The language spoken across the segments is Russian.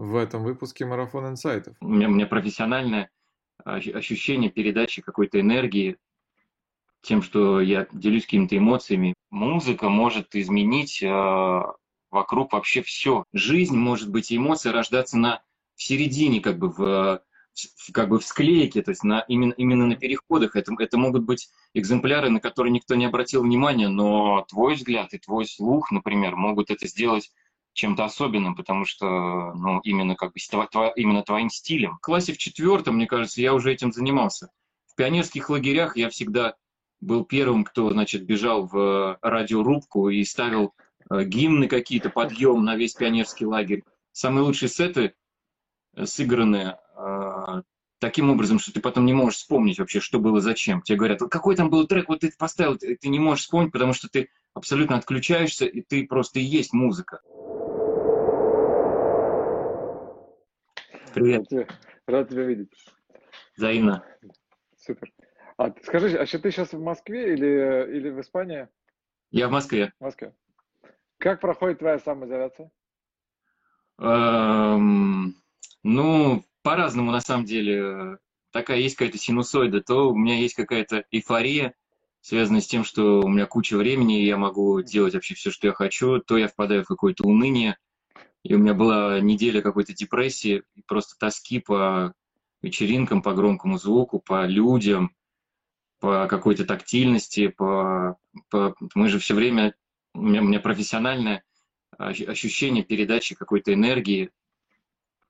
в этом выпуске «Марафон инсайтов». У меня, у меня профессиональное ощущение передачи какой-то энергии тем, что я делюсь какими-то эмоциями. Музыка может изменить э, вокруг вообще все. Жизнь может быть и эмоции рождаться на в середине, как бы в, в как бы в склейке, то есть на, именно, именно на переходах. Это, это могут быть экземпляры, на которые никто не обратил внимания, но твой взгляд и твой слух, например, могут это сделать чем-то особенным, потому что, ну, именно как бы именно твоим стилем. В классе в четвертом, мне кажется, я уже этим занимался. В пионерских лагерях я всегда был первым, кто, значит, бежал в радиорубку и ставил э, гимны какие-то, подъем на весь пионерский лагерь. Самые лучшие сеты э, сыграны э, таким образом, что ты потом не можешь вспомнить вообще, что было зачем. Тебе говорят, какой там был трек, вот ты поставил, ты не можешь вспомнить, потому что ты абсолютно отключаешься, и ты просто и есть музыка. Привет. Рад тебя видеть. Взаимно. Супер. А скажи, а ты сейчас в Москве или, или в Испании? Я в Москве. В Москве. Как проходит твоя самоизоляция? Эм, ну, по-разному на самом деле. Такая есть какая-то синусоида, то у меня есть какая-то эйфория, связанная с тем, что у меня куча времени, и я могу делать вообще все, что я хочу, то я впадаю в какое-то уныние, и у меня была неделя какой-то депрессии, просто тоски по вечеринкам, по громкому звуку, по людям, по какой-то тактильности, по, по... мы же все время, у меня, у меня профессиональное ощущение передачи какой-то энергии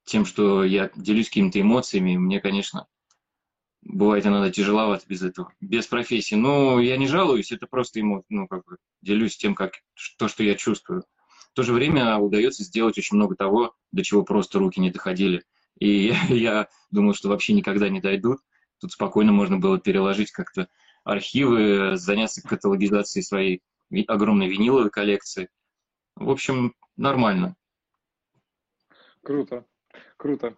тем, что я делюсь какими-то эмоциями, мне, конечно, бывает иногда тяжеловато без этого, без профессии. Но я не жалуюсь, это просто ему, ну, как бы делюсь тем, как, то, что я чувствую. В то же время удается сделать очень много того, до чего просто руки не доходили. И я, думал, что вообще никогда не дойдут. Тут спокойно можно было переложить как-то архивы, заняться каталогизацией своей огромной виниловой коллекции. В общем, нормально. Круто, круто.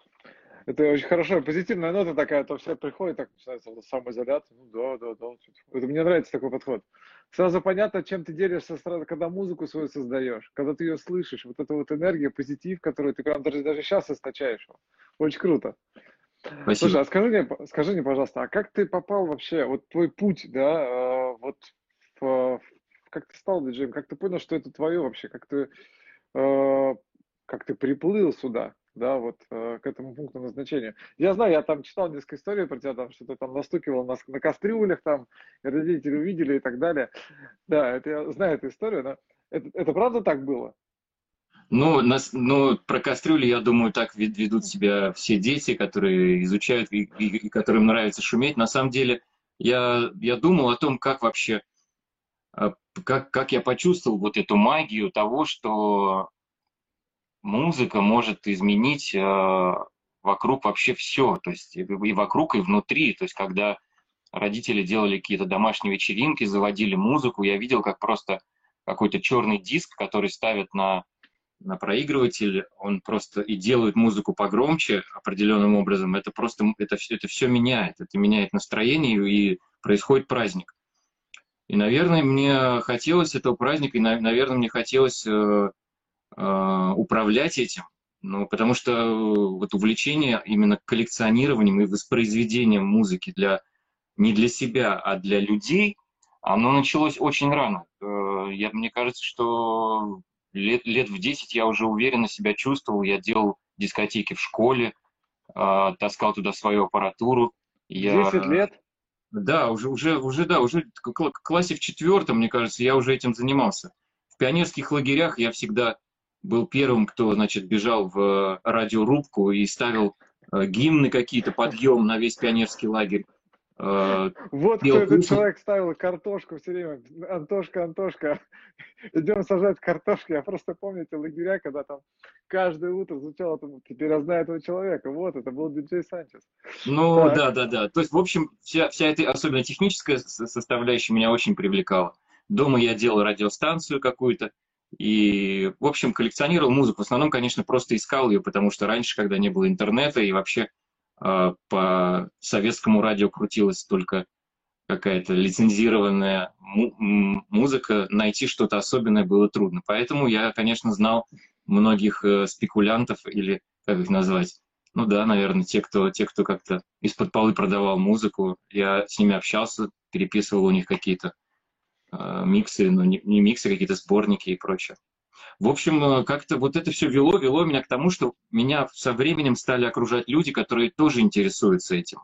Это очень хорошо, позитивная нота такая, то все приходят, так начинается самоизоляция. Ну да, да, да. Это мне нравится такой подход. Сразу понятно, чем ты делишься, сразу, когда музыку свою создаешь, когда ты ее слышишь, вот эта вот энергия, позитив, который ты прям даже, даже сейчас источаешь. Очень круто. Спасибо. Слушай, а скажи мне, скажи мне, пожалуйста, а как ты попал вообще, вот твой путь, да, э, вот в, как ты стал диджеем, как ты понял, что это твое вообще, как ты, э, как ты приплыл сюда, да, вот э, к этому пункту назначения. Я знаю, я там читал несколько историй про тебя, там, что ты там настукивал на, на кастрюлях, там, родители увидели и так далее. Да, это я знаю эту историю, но это, это правда так было? Ну, нас, ну, про кастрюли, я думаю, так ведут себя все дети, которые изучают и, и, и которым нравится шуметь. На самом деле, я, я думал о том, как вообще, а, как, как я почувствовал вот эту магию того, что музыка может изменить э, вокруг вообще все, то есть и вокруг, и внутри. То есть когда родители делали какие-то домашние вечеринки, заводили музыку, я видел, как просто какой-то черный диск, который ставят на на проигрыватель, он просто и делает музыку погромче определенным образом, это просто, это, это все меняет, это меняет настроение и происходит праздник. И, наверное, мне хотелось этого праздника, и, наверное, мне хотелось э, управлять этим, ну, потому что вот увлечение именно коллекционированием и воспроизведением музыки для, не для себя, а для людей, оно началось очень рано. Э, я, мне кажется, что лет, лет в 10 я уже уверенно себя чувствовал. Я делал дискотеки в школе, э, таскал туда свою аппаратуру. Я... 10 лет? Да, уже, уже, уже, да, уже в классе в четвертом, мне кажется, я уже этим занимался. В пионерских лагерях я всегда был первым, кто, значит, бежал в радиорубку и ставил э, гимны какие-то, подъем на весь пионерский лагерь. Э, вот кто этот человек ставил картошку все время. Антошка, Антошка, идем сажать картошку. Я просто помню эти лагеря, когда там каждое утро звучало, там, теперь я знаю этого человека. Вот, это был диджей Санчес. Ну, так. да, да, да. То есть, в общем, вся, вся эта, особенно техническая составляющая меня очень привлекала. Дома я делал радиостанцию какую-то, и, в общем, коллекционировал музыку. В основном, конечно, просто искал ее, потому что раньше, когда не было интернета и вообще а, по советскому радио крутилась только какая-то лицензированная музыка, найти что-то особенное было трудно. Поэтому я, конечно, знал многих э, спекулянтов или как их назвать, ну да, наверное, те, кто, те, кто как-то из-под полы продавал музыку, я с ними общался, переписывал у них какие-то э, миксы, ну не, не миксы, какие-то сборники и прочее. В общем, э, как-то вот это все вело, вело меня к тому, что меня со временем стали окружать люди, которые тоже интересуются этим.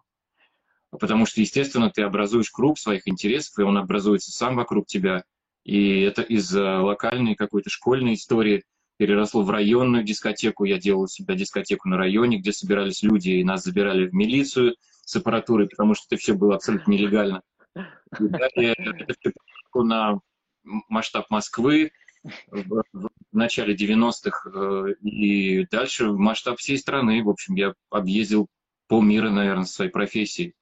Потому что, естественно, ты образуешь круг своих интересов, и он образуется сам вокруг тебя. И это из локальной какой-то школьной истории переросло в районную дискотеку. Я делал у себя дискотеку на районе, где собирались люди, и нас забирали в милицию с аппаратурой, потому что это все было абсолютно нелегально. И далее это все на масштаб Москвы в, в начале 90-х э, и дальше масштаб всей страны. В общем, я объездил полмира, наверное, своей профессией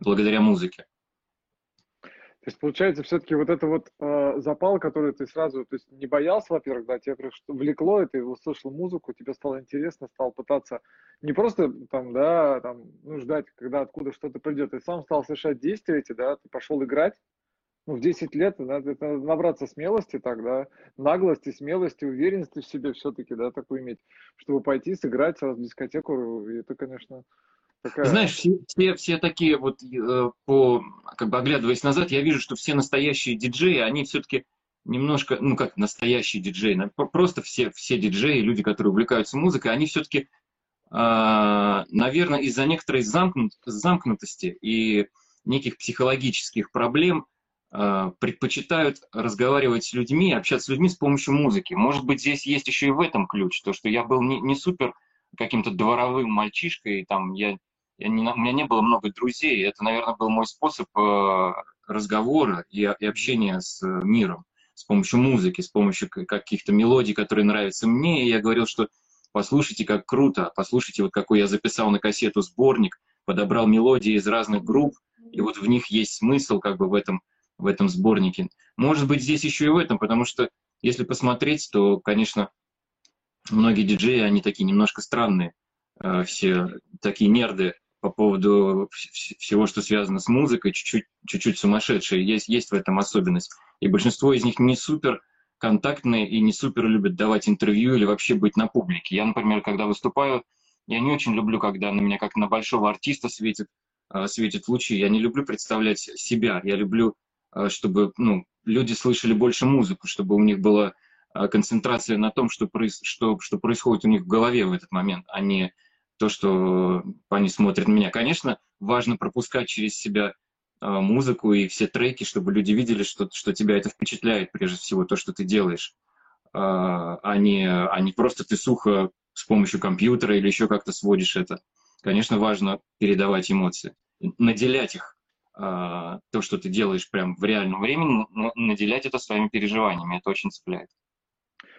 благодаря музыке. То есть, получается, все-таки вот это вот э, запал, который ты сразу, то есть не боялся, во-первых, да, тебя что влекло, и ты услышал музыку, тебе стало интересно, стал пытаться не просто там, да, там, ну, ждать, когда откуда что-то придет, ты сам стал совершать действия эти, да, ты пошел играть, ну, в 10 лет надо, это надо набраться смелости так, да, наглости, смелости, уверенности в себе все-таки, да, такую иметь, чтобы пойти сыграть сразу в дискотеку, и это, конечно, Такая... Знаешь, все, все, все такие вот, э, по, как бы оглядываясь назад, я вижу, что все настоящие диджеи, они все-таки немножко, ну как настоящие диджеи, просто все, все диджеи, люди, которые увлекаются музыкой, они все-таки, а, наверное, из-за некоторой замкнут, замкнутости и неких психологических проблем предпочитают разговаривать с людьми, общаться с людьми с помощью музыки. Может быть, здесь есть еще и в этом ключ, то, что я был не, не супер каким-то дворовым мальчишкой, там я я не, у меня не было много друзей. Это, наверное, был мой способ э, разговора и, и общения с миром с помощью музыки, с помощью каких-то мелодий, которые нравятся мне. И я говорил, что послушайте, как круто, послушайте, вот какой я записал на кассету сборник, подобрал мелодии из разных групп, и вот в них есть смысл как бы в этом, в этом сборнике. Может быть, здесь еще и в этом, потому что если посмотреть, то, конечно, многие диджеи, они такие немножко странные, э, все такие нерды, по поводу всего, что связано с музыкой, чуть-чуть, сумасшедшие. Есть, есть в этом особенность. И большинство из них не супер контактные и не супер любят давать интервью или вообще быть на публике. Я, например, когда выступаю, я не очень люблю, когда на меня как на большого артиста светит, а, светит лучи. Я не люблю представлять себя. Я люблю, чтобы ну, люди слышали больше музыку, чтобы у них была а, концентрация на том, что, проис, что, что происходит у них в голове в этот момент, а не то, что они смотрят на меня. Конечно, важно пропускать через себя а, музыку и все треки, чтобы люди видели, что, что тебя это впечатляет, прежде всего, то, что ты делаешь, а, не, а не просто ты сухо с помощью компьютера или еще как-то сводишь это. Конечно, важно передавать эмоции, наделять их, то, что ты делаешь прям в реальном времени, наделять это своими переживаниями, это очень цепляет.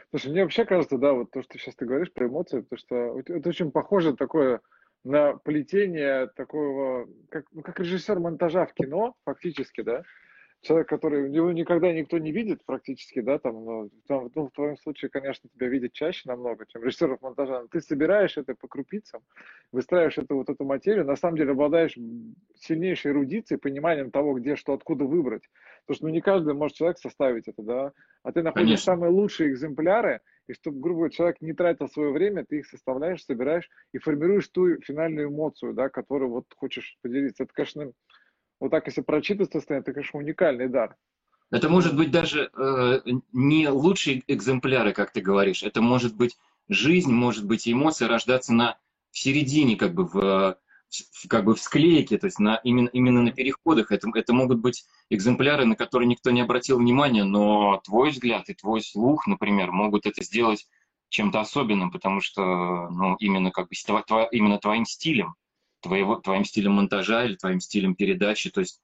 Слушай, мне вообще кажется, да, вот то, что сейчас ты говоришь про эмоции, то, что это очень похоже такое на плетение такого, как, ну, как режиссер монтажа в кино, фактически, да, человек, который его никогда никто не видит практически, да, там, ну, там, ну, в твоем случае, конечно, тебя видят чаще намного, чем режиссеров монтажа, но ты собираешь это по крупицам, выстраиваешь эту вот эту материю, на самом деле обладаешь сильнейшей эрудицией, пониманием того, где что, откуда выбрать, потому что, ну, не каждый может человек составить это, да, а ты находишь конечно. самые лучшие экземпляры, и чтобы, грубо говоря, человек не тратил свое время, ты их составляешь, собираешь и формируешь ту финальную эмоцию, да, которую вот хочешь поделиться. Это, конечно, вот так, если прочитать состояние, это, конечно, уникальный дар. Это может быть даже э, не лучшие экземпляры, как ты говоришь. Это может быть жизнь, может быть эмоции рождаться на в середине, как бы в, в как бы в склейке, то есть на, именно, именно на переходах. Это, это могут быть экземпляры, на которые никто не обратил внимания, но твой взгляд и твой слух, например, могут это сделать чем-то особенным, потому что ну, именно, как бы, тво, именно твоим стилем твоего, твоим стилем монтажа или твоим стилем передачи. То есть,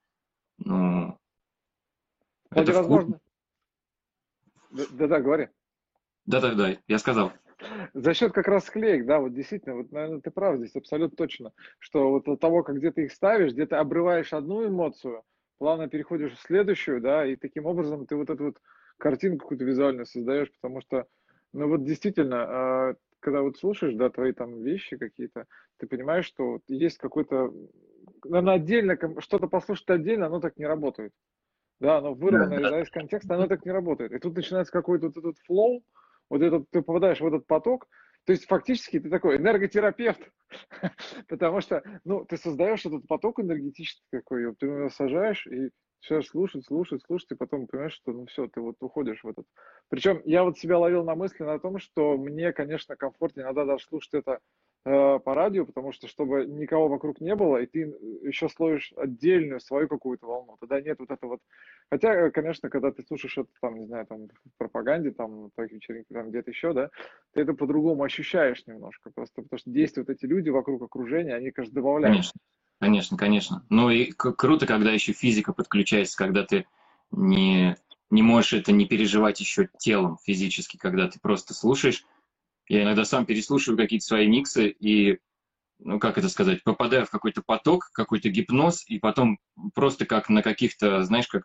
ну, Кстати, это возможно. Да-да, говори. Да-да-да, я сказал. За счет как раз склеек, да, вот действительно, вот, наверное, ты прав здесь абсолютно точно, что вот от того, как где ты их ставишь, где ты обрываешь одну эмоцию, плавно переходишь в следующую, да, и таким образом ты вот эту вот картинку какую-то визуальную создаешь, потому что, ну вот действительно, а, когда вот слушаешь, да, твои там вещи какие-то, ты понимаешь, что вот есть какой-то, наверное, отдельно, что-то послушать отдельно, оно так не работает. Да, оно вырвано да. из контекста, оно так не работает. И тут начинается какой-то вот этот флоу, вот этот, ты попадаешь в этот поток, То есть фактически ты такой энерготерапевт, потому что, ну, ты создаешь этот поток энергетический такой, ты его сажаешь и все слушать, слушать, слушать, и потом понимаешь, что ну все, ты вот уходишь в этот. Причем я вот себя ловил на мысли на том, что мне, конечно, комфортнее иногда даже слушать это э, по радио, потому что чтобы никого вокруг не было, и ты еще словишь отдельную свою какую-то волну, тогда нет вот этого вот. Хотя, конечно, когда ты слушаешь это там, не знаю, там в пропаганде, там, в вечеринке, там где-то еще, да, ты это по-другому ощущаешь немножко, просто потому что действуют эти люди вокруг окружения, они, конечно, добавляют. Конечно. Конечно, конечно. Ну и круто, когда еще физика подключается, когда ты не, не можешь это не переживать еще телом физически, когда ты просто слушаешь. Я иногда сам переслушиваю какие-то свои миксы и, ну как это сказать, попадаю в какой-то поток, какой-то гипноз, и потом просто как на каких-то, знаешь, как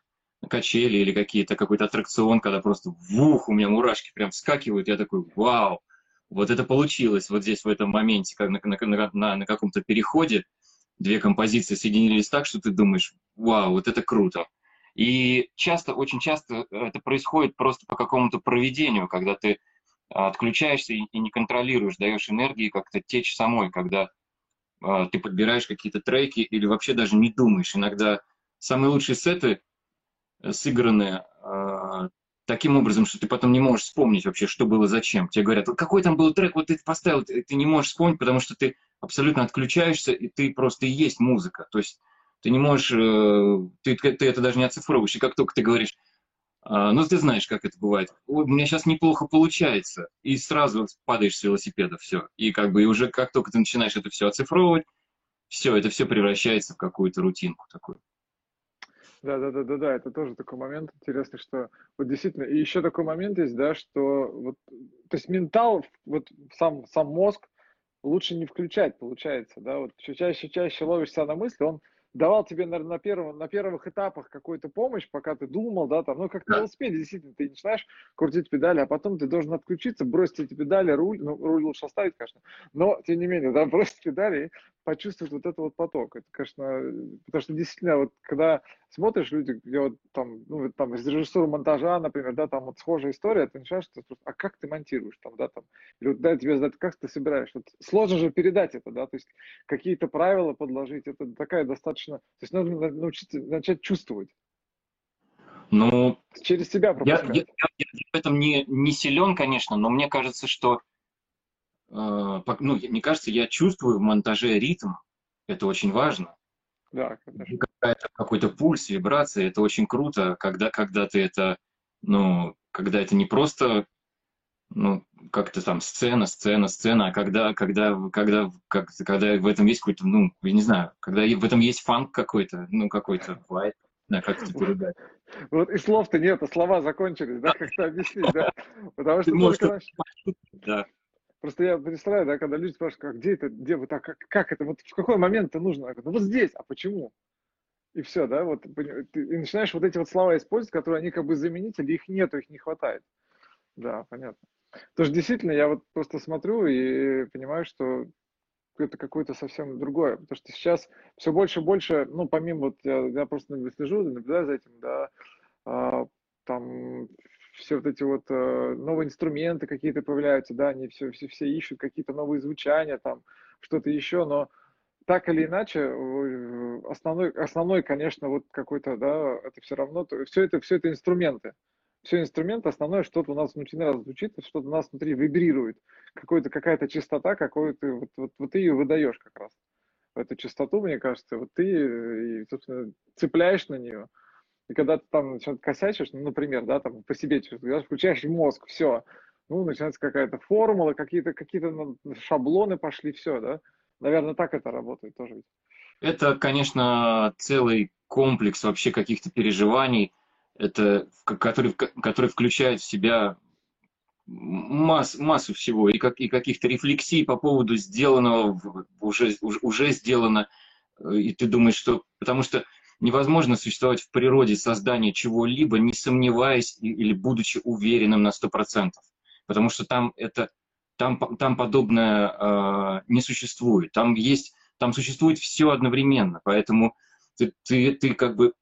качели или какие-то какой-то аттракцион, когда просто вух, у меня мурашки прям вскакивают, я такой, вау, вот это получилось вот здесь в этом моменте, как на, на, на, на каком-то переходе, две композиции соединились так, что ты думаешь, вау, вот это круто. И часто, очень часто это происходит просто по какому-то проведению, когда ты отключаешься и не контролируешь, даешь энергии как-то течь самой, когда э, ты подбираешь какие-то треки или вообще даже не думаешь. Иногда самые лучшие сеты э, сыграны э, таким образом, что ты потом не можешь вспомнить вообще, что было зачем. Тебе говорят, какой там был трек, вот ты поставил, ты не можешь вспомнить, потому что ты абсолютно отключаешься, и ты просто и есть музыка. То есть ты не можешь, э, ты, ты это даже не оцифровываешь. И как только ты говоришь, а, ну ты знаешь, как это бывает, у меня сейчас неплохо получается, и сразу падаешь с велосипеда, все. И как бы и уже как только ты начинаешь это все оцифровывать, все, это все превращается в какую-то рутинку такую. Да, да, да, да, да, это тоже такой момент интересный, что вот действительно, и еще такой момент есть, да, что вот, то есть ментал, вот сам, сам мозг, лучше не включать, получается, да, вот все чаще чаще ловишься на мысли, он давал тебе, наверное, на, первом, на первых этапах какую-то помощь, пока ты думал, да, там, ну, как на велосипеде, действительно, ты начинаешь крутить педали, а потом ты должен отключиться, бросить эти педали, руль, ну, руль лучше оставить, конечно, но, тем не менее, да, бросить педали и почувствовать вот этот вот поток. Это, конечно, потому что действительно, вот когда смотришь люди, где вот там, ну, там, из режиссуры монтажа, например, да, там вот схожая история, ты начинаешь, а как ты монтируешь там, да, там, или вот, да, тебе задать, как ты собираешь, вот сложно же передать это, да, то есть какие-то правила подложить, это такая достаточно, то есть надо научиться, начать чувствовать. Ну, через себя пропускать. Я, я, я, я в этом не, не силен, конечно, но мне кажется, что, э, ну, мне кажется, я чувствую в монтаже ритм, это очень важно. Да, конечно. Какой-то пульс, вибрация, это очень круто, когда, когда ты это, ну, когда это не просто, ну, как-то там сцена, сцена, сцена, а когда, когда, когда, как, когда в этом есть какой-то, ну, я не знаю, когда в этом есть фанк какой-то, ну, какой-то вайп, да, как это передать. Вот и слов-то нет, а слова закончились, да, как-то объяснить, да? Потому что только... Да. Просто я представляю, да, когда люди спрашивают, как, где это, где вот так, как, как это, вот в какой момент это нужно? Я говорю, ну вот здесь, а почему? И все, да, вот и начинаешь вот эти вот слова использовать, которые они как бы заменители, их нету, их не хватает. Да, понятно. Что действительно я вот просто смотрю и понимаю, что это какое-то совсем другое. Потому что сейчас все больше и больше, ну, помимо вот, я, я просто слежу, наблюдаю за этим, да, а, там все вот эти вот э, новые инструменты какие-то появляются, да, они все, все, все ищут какие-то новые звучания, там, что-то еще, но так или иначе, основной, основной, конечно, вот какой-то, да, это все равно, все это, все это инструменты. Все инструменты, основное, что-то у нас внутри нас звучит, что-то у нас внутри вибрирует. Какой-то, какая-то частота, какую ты, вот, вот, вот ты ее выдаешь как раз. Эту частоту, мне кажется, вот ты, и, собственно, цепляешь на нее. И когда ты там что-то косячишь, ну, например, да, там по себе чувствуешь, включаешь мозг, все, ну, начинается какая-то формула, какие-то какие шаблоны пошли, все, да. Наверное, так это работает тоже. Это, конечно, целый комплекс вообще каких-то переживаний, это, который, который включает в себя масс, массу всего, и, как, и каких-то рефлексий по поводу сделанного, уже, уже сделано, и ты думаешь, что... Потому что невозможно существовать в природе создания чего-либо, не сомневаясь или будучи уверенным на 100%. Потому что там, это, там, там подобное э, не существует. Там, есть, там существует все одновременно. Поэтому ты, ты, ты как бы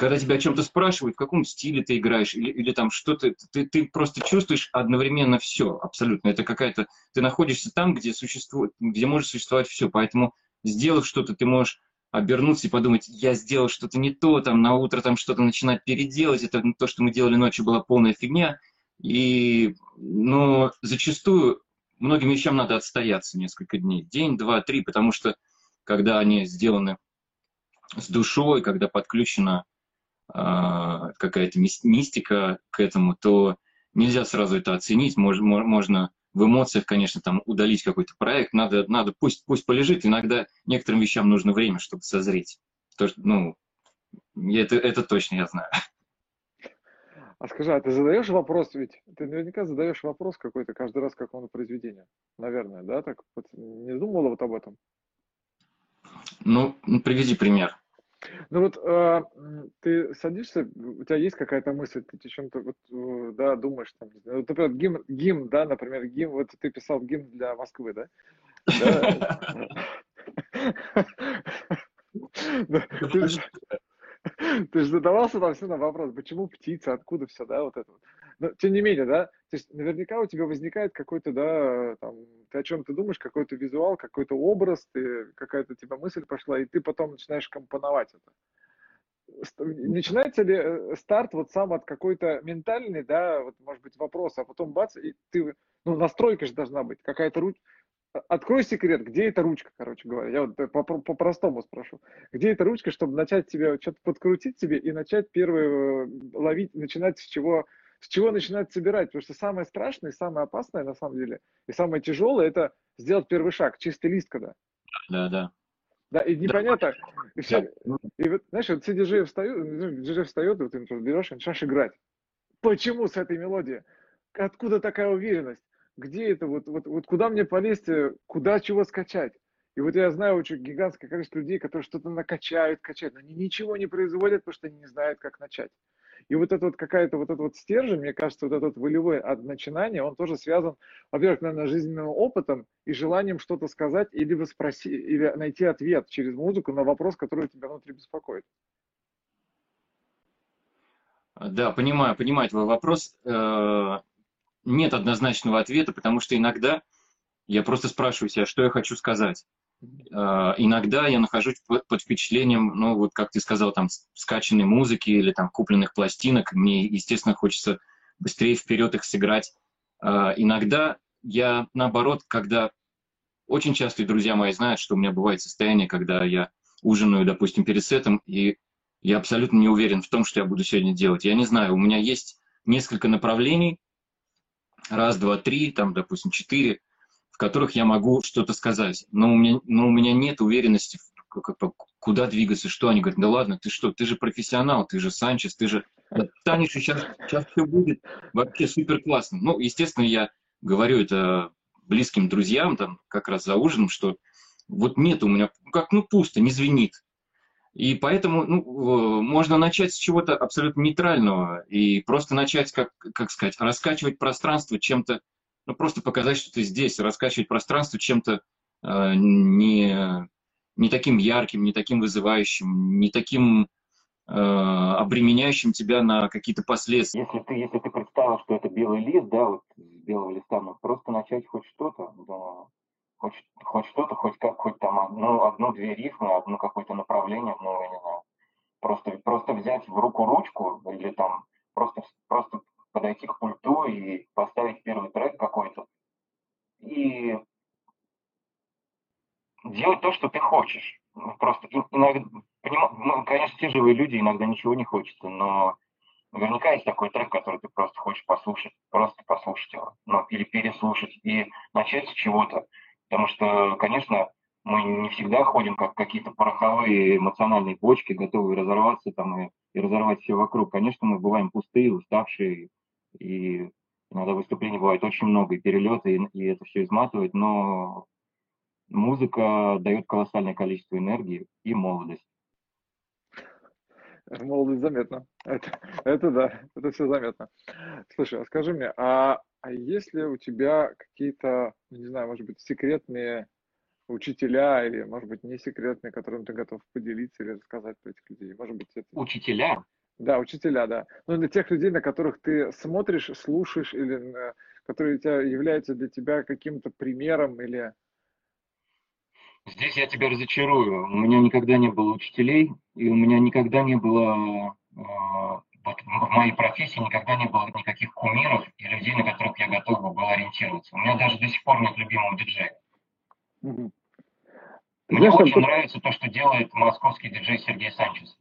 когда тебя о чем-то спрашивают, в каком стиле ты играешь, или, или там что-то, ты, ты просто чувствуешь одновременно все, абсолютно. Это какая-то, ты находишься там, где существует, где может существовать все, поэтому сделав что-то, ты можешь обернуться и подумать, я сделал что-то не то, там на утро там что-то начинать переделать, это то, что мы делали ночью, была полная фигня. И, но зачастую многим вещам надо отстояться несколько дней, день, два, три, потому что когда они сделаны с душой, когда подключена э, какая-то мистика к этому, то нельзя сразу это оценить, можно, можно в эмоциях, конечно, там удалить какой-то проект, надо, надо пусть, пусть полежит, иногда некоторым вещам нужно время, чтобы созреть. То, что, ну, это, это точно я знаю. А скажи, а ты задаешь вопрос, ведь ты наверняка задаешь вопрос какой-то каждый раз какому-то произведению, наверное, да? Так вот, не думала вот об этом? Ну, приведи пример. Ну вот э, ты садишься, у тебя есть какая-то мысль, ты о чем-то вот, э, да, думаешь там, не знаю, вот, например, гимн, гимн, да, например, гимн, вот ты писал гимн для Москвы, да? Ты же задавался там все на вопрос, почему птица, откуда все, да, вот это вот. Но тем не менее, да, то есть наверняка у тебя возникает какой-то, да, там, ты о чем ты думаешь, какой-то визуал, какой-то образ, ты, какая-то тебя мысль пошла, и ты потом начинаешь компоновать это. Начинается ли э, старт вот сам от какой-то ментальной, да, вот может быть вопрос, а потом бац, и ты, ну настройка же должна быть, какая-то ручка, Открой секрет, где эта ручка, короче говоря. Я вот по-простому спрошу. Где эта ручка, чтобы начать тебе что-то подкрутить тебе и начать первое э, ловить, начинать с чего, с чего начинать собирать. Потому что самое страшное, самое опасное на самом деле, и самое тяжелое, это сделать первый шаг, чистый лист когда. Да, да. Да, и непонятно. Да. И, все, и вот, знаешь, вот все диджеи встают, ну, диджей встает, вот ты берешь и начинаешь играть. Почему с этой мелодией? Откуда такая уверенность? где это, вот, вот, вот куда мне полезть, э, куда чего скачать. И вот я знаю очень гигантское количество людей, которые что-то накачают, качают, но они ничего не производят, потому что они не знают, как начать. И вот это вот какая-то вот этот вот стержень, мне кажется, вот этот волевой от начинания, он тоже связан, во-первых, наверное, жизненным опытом и желанием что-то сказать или спросить, или найти ответ через музыку на вопрос, который тебя внутри беспокоит. Да, понимаю, понимаю твой вопрос. Э, нет однозначного ответа, потому что иногда я просто спрашиваю себя, что я хочу сказать. Uh, иногда я нахожусь под, впечатлением, ну вот как ты сказал, там скачанной музыки или там купленных пластинок. Мне, естественно, хочется быстрее вперед их сыграть. Uh, иногда я наоборот, когда очень часто друзья мои знают, что у меня бывает состояние, когда я ужинаю, допустим, перед сетом, и я абсолютно не уверен в том, что я буду сегодня делать. Я не знаю, у меня есть несколько направлений, раз, два, три, там, допустим, четыре, которых я могу что-то сказать. Но у меня, но у меня нет уверенности, куда двигаться, что они говорят, да ладно, ты что, ты же профессионал, ты же Санчес, ты же станешь, и сейчас, сейчас все будет вообще супер классно. Ну, естественно, я говорю это близким друзьям, там, как раз за ужином, что вот нет у меня, как, ну, пусто, не звенит. И поэтому ну, можно начать с чего-то абсолютно нейтрального и просто начать, как, как сказать, раскачивать пространство чем-то, ну просто показать, что ты здесь, раскачивать пространство чем-то э, не, не таким ярким, не таким вызывающим, не таким э, обременяющим тебя на какие-то последствия. Если ты, если ты представил, что это белый лист, да, вот с белого листа, ну просто начать хоть что-то, да, хоть, хоть что-то, хоть как, хоть там одну, одну-две рифмы, одно какое-то направление, ну, я не знаю, просто, просто взять в руку ручку или там просто, просто подойти к пульту и поставить первый трек какой-то и делать то, что ты хочешь. Ну, просто иногда, мы, конечно, те живые люди, иногда ничего не хочется, но наверняка есть такой трек, который ты просто хочешь послушать, просто послушать его, ну, или переслушать, и начать с чего-то. Потому что, конечно, мы не всегда ходим как какие-то пороховые эмоциональные почки, готовые разорваться там и, и разорвать все вокруг. Конечно, мы бываем пустые, уставшие, и иногда выступлений бывает очень много, и перелеты, и, и это все изматывает, но музыка дает колоссальное количество энергии и молодость. Молодость заметно. Это, это да, это все заметно. Слушай, а скажи мне, а а есть ли у тебя какие-то, ну, не знаю, может быть, секретные учителя или, может быть, не секретные, которым ты готов поделиться или рассказать про этих людей? Может быть, это... Учителя? Да, учителя, да. Ну, для тех людей, на которых ты смотришь, слушаешь, или которые тебя, являются для тебя каким-то примером или... Здесь я тебя разочарую. У меня никогда не было учителей, и у меня никогда не было а, вот в моей профессии никогда не было никаких кумиров и людей, на которых я готов был ориентироваться. У меня даже до сих пор нет любимого диджея. Угу. Мне Знаешь, очень что... нравится то, что делает московский диджей Сергей Санчес.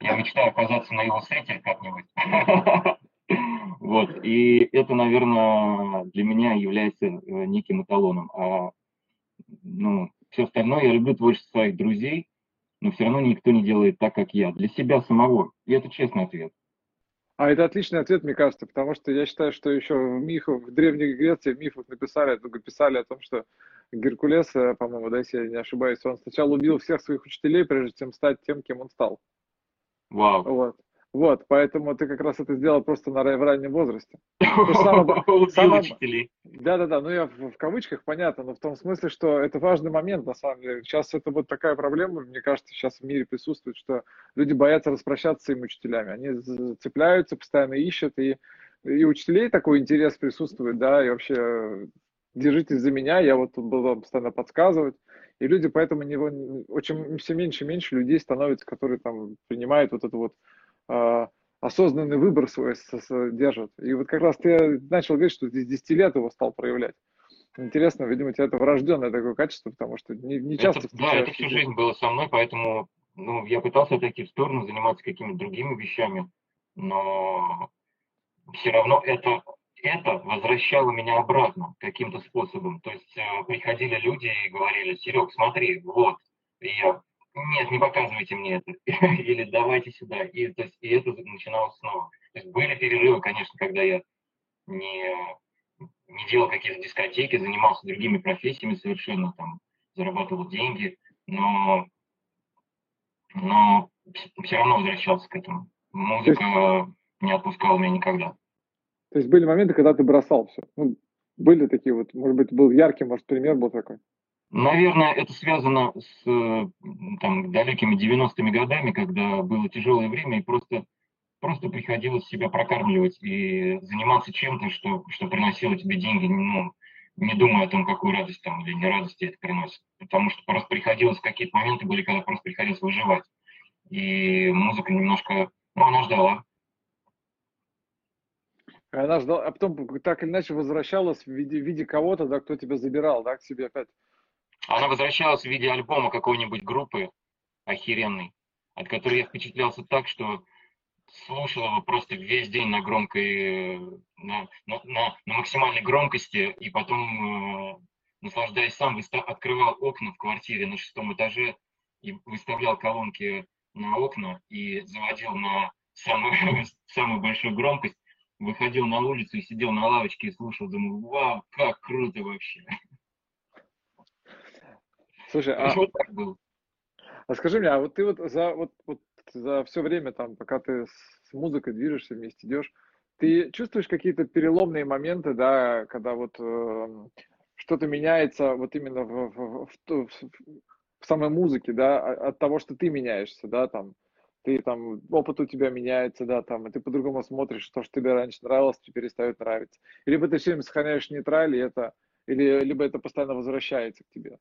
Я мечтаю оказаться на его сете как-нибудь. Вот, и это, наверное, для меня является э, неким эталоном. А, ну, все остальное, я люблю творчество своих друзей, но все равно никто не делает так, как я. Для себя самого. И это честный ответ. А это отличный ответ, мне кажется, потому что я считаю, что еще в мифах, в Древней Греции в мифах написали, писали о том, что Геркулес, э, по-моему, да, если я не ошибаюсь, он сначала убил всех своих учителей, прежде чем стать тем, кем он стал. Вау. Вот. Вот, поэтому ты как раз это сделал просто на, в раннем возрасте. Да-да-да, ну я в, в кавычках, понятно, но в том смысле, что это важный момент, на самом деле. Сейчас это вот такая проблема, мне кажется, сейчас в мире присутствует, что люди боятся распрощаться с своими учителями. Они цепляются, постоянно ищут, и, и учителей такой интерес присутствует, да, и вообще держитесь за меня, я вот тут буду постоянно подсказывать. И люди поэтому не, очень все меньше и меньше людей становится, которые там принимают вот эту вот э, осознанный выбор свой держат. И вот как раз ты начал говорить, что ты с 10 лет его стал проявлять. Интересно, видимо, у тебя это врожденное такое качество, потому что не, не часто... Это, да, это всю жизнь было со мной, поэтому ну, я пытался отойти в сторону, заниматься какими-то другими вещами, но все равно это, это возвращало меня обратно каким-то способом. То есть э, приходили люди и говорили, Серег, смотри, вот. И я нет, не показывайте мне это, или давайте сюда. И, то есть, и это начиналось снова. То есть были перерывы, конечно, когда я не, не делал какие-то дискотеки, занимался другими профессиями совершенно, там, зарабатывал деньги, но, но все равно возвращался к этому. Музыка есть, не отпускала меня никогда. То есть были моменты, когда ты бросал все? Ну, были такие вот, может быть, был яркий, может, пример был такой? Наверное, это связано с там, далекими 90-ми годами, когда было тяжелое время, и просто, просто приходилось себя прокармливать и заниматься чем-то, что, что приносило тебе деньги, ну, не думая о том, какую радость там или не радость это приносит. Потому что просто приходилось, какие-то моменты были, когда просто приходилось выживать. И музыка немножко, ну, она ждала. Она ждала, а потом так или иначе возвращалась в виде, в виде кого-то, да, кто тебя забирал, да, к себе опять. Она возвращалась в виде альбома какой-нибудь группы охеренной, от которой я впечатлялся так, что слушал его просто весь день на громкой, на, на, на, на максимальной громкости, и потом, э, наслаждаясь сам, открывал окна в квартире на шестом этаже и выставлял колонки на окна и заводил на самую, самую большую громкость, выходил на улицу и сидел на лавочке и слушал, думаю, вау, как круто вообще. Слушай, а, а скажи мне, а вот ты вот за, вот, вот за все время, там, пока ты с музыкой движешься, вместе идешь, ты чувствуешь какие-то переломные моменты, да, когда вот э, что-то меняется вот именно в, в, в, в, в самой музыке, да, от того, что ты меняешься, да, там, ты там, опыт у тебя меняется, да, там, и ты по-другому смотришь, то, что тебе раньше нравилось, тебе перестает нравиться. Либо ты все время сохраняешь нейтраль, и это, или, либо это постоянно возвращается к тебе.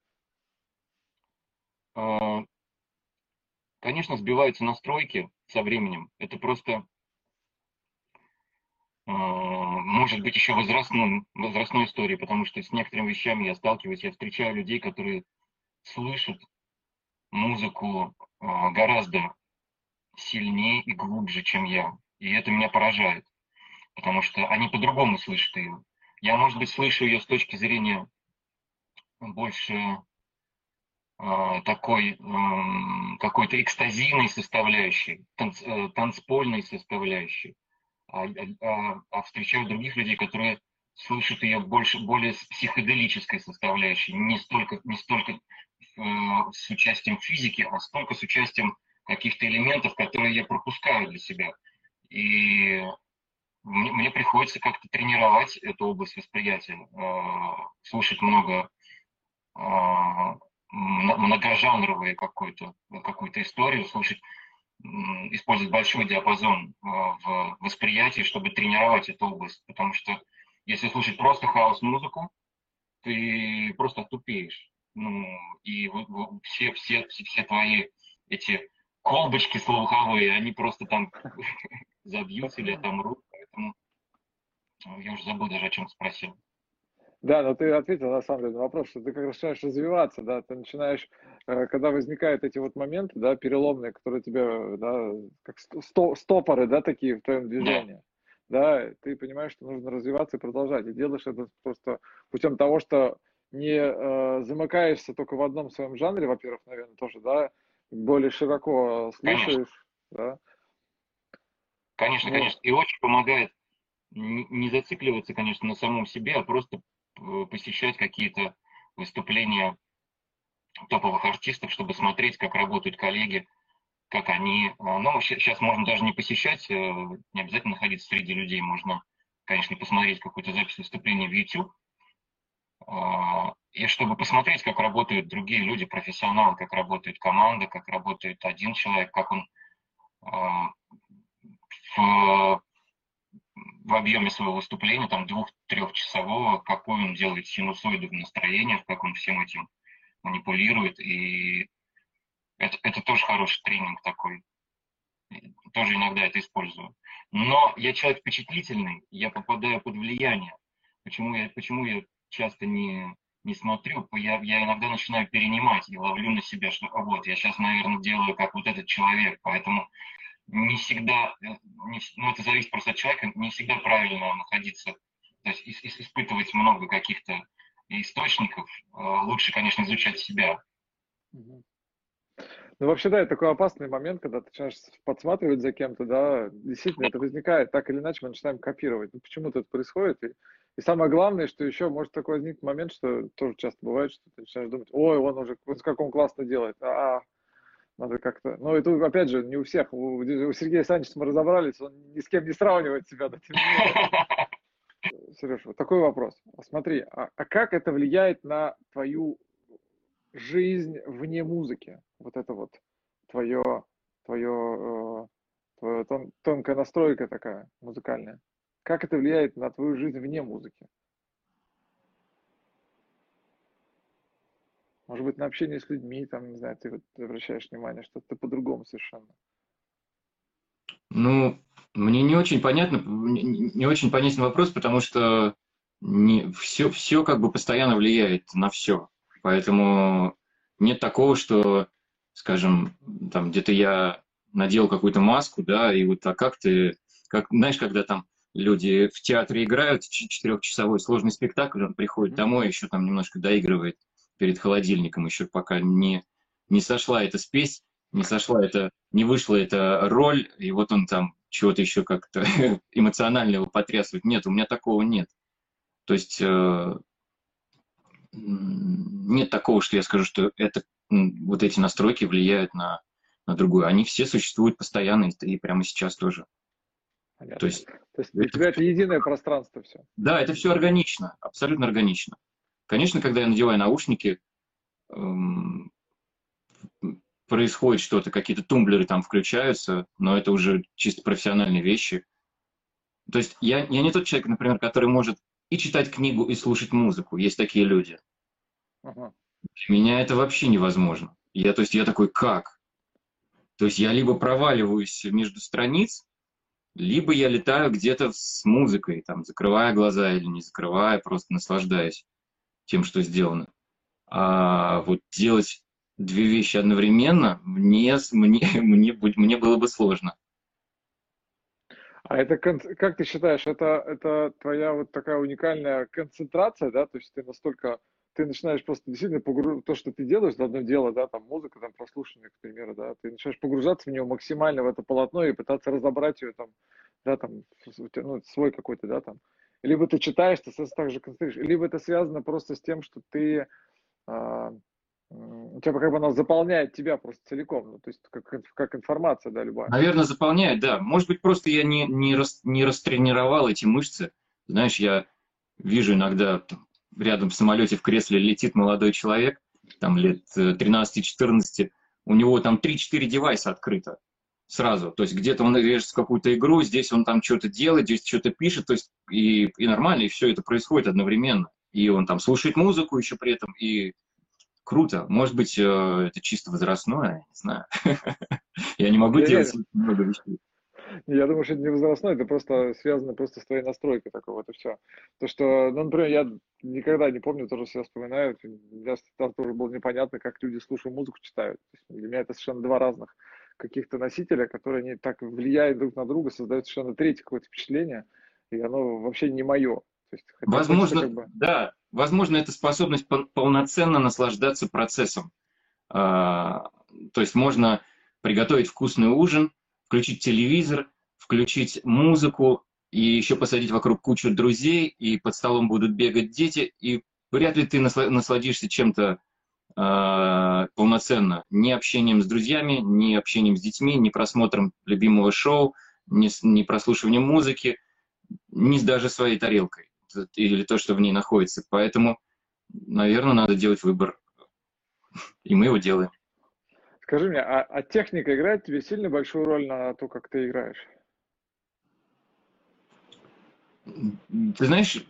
А, конечно, сбиваются настройки со временем. Это просто а, может быть еще возрастной, возрастной историей, потому что с некоторыми вещами я сталкиваюсь, я встречаю людей, которые слышат музыку а, гораздо сильнее и глубже, чем я. И это меня поражает, потому что они по-другому слышат ее. Я, может быть, слышу ее с точки зрения больше такой какой-то экстазийной составляющей, танц, э, танцпольной составляющей, а, а, а встречаю других людей, которые слышат ее больше, более с психоделической составляющей, не столько, не столько э, с участием физики, а столько с участием каких-то элементов, которые я пропускаю для себя. И мне, мне приходится как-то тренировать эту область восприятия, э, слушать много многожанровую какую-то какую историю, слушать, использовать большой диапазон э, в восприятии, чтобы тренировать эту область. Потому что если слушать просто хаос-музыку, ты просто тупеешь. Ну, и все, все, все, все твои эти колбочки слуховые, они просто там забьются или отомрут. Поэтому я уже забыл даже, о чем спросил. Да, но ты ответил на самом деле на вопрос, что ты как начинаешь развиваться, да, ты начинаешь, э, когда возникают эти вот моменты, да, переломные, которые тебе, да, как стопоры, да, такие в твоем движении, да. ты понимаешь, что нужно развиваться и продолжать, и делаешь это просто путем того, что не э, замыкаешься только в одном своем жанре, во-первых, наверное, тоже, да, более широко слушаешь, конечно. да. Конечно, вот. конечно, и очень помогает не зацикливаться, конечно, на самом себе, а просто посещать какие-то выступления топовых артистов, чтобы смотреть, как работают коллеги, как они... Э, ну, сейчас можно даже не посещать, э, не обязательно находиться среди людей, можно, конечно, посмотреть какую-то запись выступления в YouTube, и чтобы посмотреть, как работают другие люди, профессионалы, как работает команда, как работает один человек, как он в в объеме своего выступления, там двух-трехчасового, какой он делает синусоиды в настроениях, как он всем этим манипулирует. И это, это тоже хороший тренинг такой. Тоже иногда это использую. Но я человек впечатлительный, я попадаю под влияние. Почему я, почему я часто не, не смотрю, я, я иногда начинаю перенимать и ловлю на себя, что а вот, я сейчас, наверное, делаю как вот этот человек, поэтому не всегда, э, не, ну это зависит просто от человека, не всегда правильно находиться, то есть испытывать много каких-то источников. Э, лучше, конечно, изучать себя. Ну, вообще, да, это такой опасный момент, когда ты начинаешь подсматривать за кем-то, да, действительно, это возникает, так или иначе мы начинаем копировать. Ну, почему-то это происходит, и, и самое главное, что еще может такой возникнуть момент, что тоже часто бывает, что ты начинаешь думать, ой, он уже, вот как он классно делает, а, надо как-то... Ну, это, опять же, не у всех. У, у Сергея Санчеса мы разобрались, он ни с кем не сравнивает себя. Да, Сереж, вот такой вопрос. Смотри, а, а как это влияет на твою жизнь вне музыки? Вот это вот твое, твое, э, твое тон, тонкая настройка такая музыкальная. Как это влияет на твою жизнь вне музыки? Может быть, на общение с людьми, там, не знаю, ты вот обращаешь внимание, что ты по-другому совершенно. Ну, мне не очень понятно, не очень понятен вопрос, потому что не, все, все как бы постоянно влияет на все. Поэтому нет такого, что, скажем, там где-то я надел какую-то маску, да, и вот а как ты, как, знаешь, когда там люди в театре играют четырехчасовой сложный спектакль, он приходит домой, еще там немножко доигрывает перед холодильником, еще пока не, не сошла эта спесь, не сошла это, не вышла эта роль, и вот он там чего-то еще как-то эмоционального потрясывает. Нет, у меня такого нет. То есть э, нет такого, что я скажу, что это, вот эти настройки влияют на, на другую. Они все существуют постоянно и, прямо сейчас тоже. Понятно. То есть, То есть для тебя это единое пространство все. Да, это все органично, абсолютно органично. Конечно, когда я надеваю наушники, эм, происходит что-то, какие-то тумблеры там включаются, но это уже чисто профессиональные вещи. То есть я, я не тот человек, например, который может и читать книгу, и слушать музыку. Есть такие люди. Ага. Для меня это вообще невозможно. Я, то есть я такой, как? То есть я либо проваливаюсь между страниц, либо я летаю где-то с музыкой, там, закрывая глаза или не закрывая, просто наслаждаюсь тем, что сделано. А вот делать две вещи одновременно мне, мне, мне, мне было бы сложно. А это, как ты считаешь, это, это твоя вот такая уникальная концентрация, да, то есть ты настолько, ты начинаешь просто действительно погружаться, то, что ты делаешь, одно дело, да, там музыка, там прослушивание, к примеру, да, ты начинаешь погружаться в него максимально в это полотно и пытаться разобрать ее там, да, там, ну, свой какой-то, да, там, либо ты читаешь, ты так же концентрируешь, либо это связано просто с тем, что ты, а, у тебя как бы она заполняет тебя просто целиком, ну, то есть как, как информация, да, любая. Наверное, заполняет, да. Может быть, просто я не, не, рас, не растренировал эти мышцы. Знаешь, я вижу иногда там, рядом в самолете в кресле летит молодой человек, там лет 13-14, э, у него там 3-4 девайса открыто сразу. То есть где-то он режет какую-то игру, здесь он там что-то делает, здесь что-то пишет, то есть и, и нормально, и все это происходит одновременно. И он там слушает музыку еще при этом, и круто. Может быть, э, это чисто возрастное, не знаю. Я не могу делать много вещей. Я думаю, что это не возрастное, это просто связано просто с твоей настройкой такой, вот и все. То, что, ну, например, я никогда не помню, тоже себя вспоминаю, для меня тоже было непонятно, как люди слушают музыку, читают. для меня это совершенно два разных каких-то носителя, которые не так влияют друг на друга, создают совершенно третье какое-то впечатление, и оно вообще не мое. То есть, возможно, как бы... да, возможно, это способность полноценно наслаждаться процессом. А, то есть можно приготовить вкусный ужин, включить телевизор, включить музыку и еще посадить вокруг кучу друзей, и под столом будут бегать дети, и вряд ли ты насладишься чем-то э, полноценно. Ни общением с друзьями, ни общением с детьми, ни просмотром любимого шоу, ни, ни прослушиванием музыки, ни даже своей тарелкой или то, что в ней находится. Поэтому, наверное, надо делать выбор. И мы его делаем. Скажи мне, а, а техника играет тебе сильно большую роль на то, как ты играешь? Ты знаешь,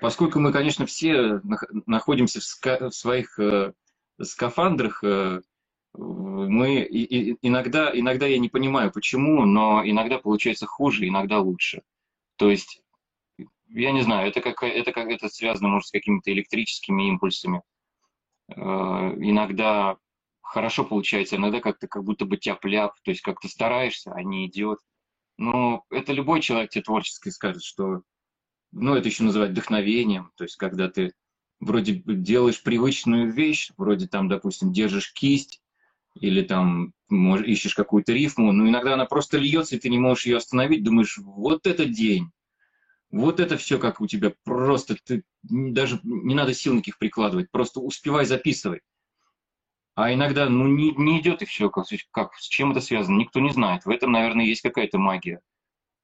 поскольку мы, конечно, все находимся в, ска в своих э, скафандрах, э, мы и, и, иногда, иногда я не понимаю, почему, но иногда получается хуже, иногда лучше. То есть, я не знаю, это как это как это связано, может, с какими-то электрическими импульсами. Э, иногда хорошо получается, иногда как-то как будто бы тяп-ляп, то есть как-то стараешься, а не идет. Но это любой человек тебе творческий скажет, что, ну, это еще называют вдохновением, то есть когда ты вроде делаешь привычную вещь, вроде там, допустим, держишь кисть, или там можешь, ищешь какую-то рифму, но иногда она просто льется, и ты не можешь ее остановить, думаешь, вот это день, вот это все как у тебя, просто ты даже не надо сил никаких прикладывать, просто успевай записывать. А иногда, ну, не, не идет и все. Как, как, с чем это связано, никто не знает. В этом, наверное, есть какая-то магия.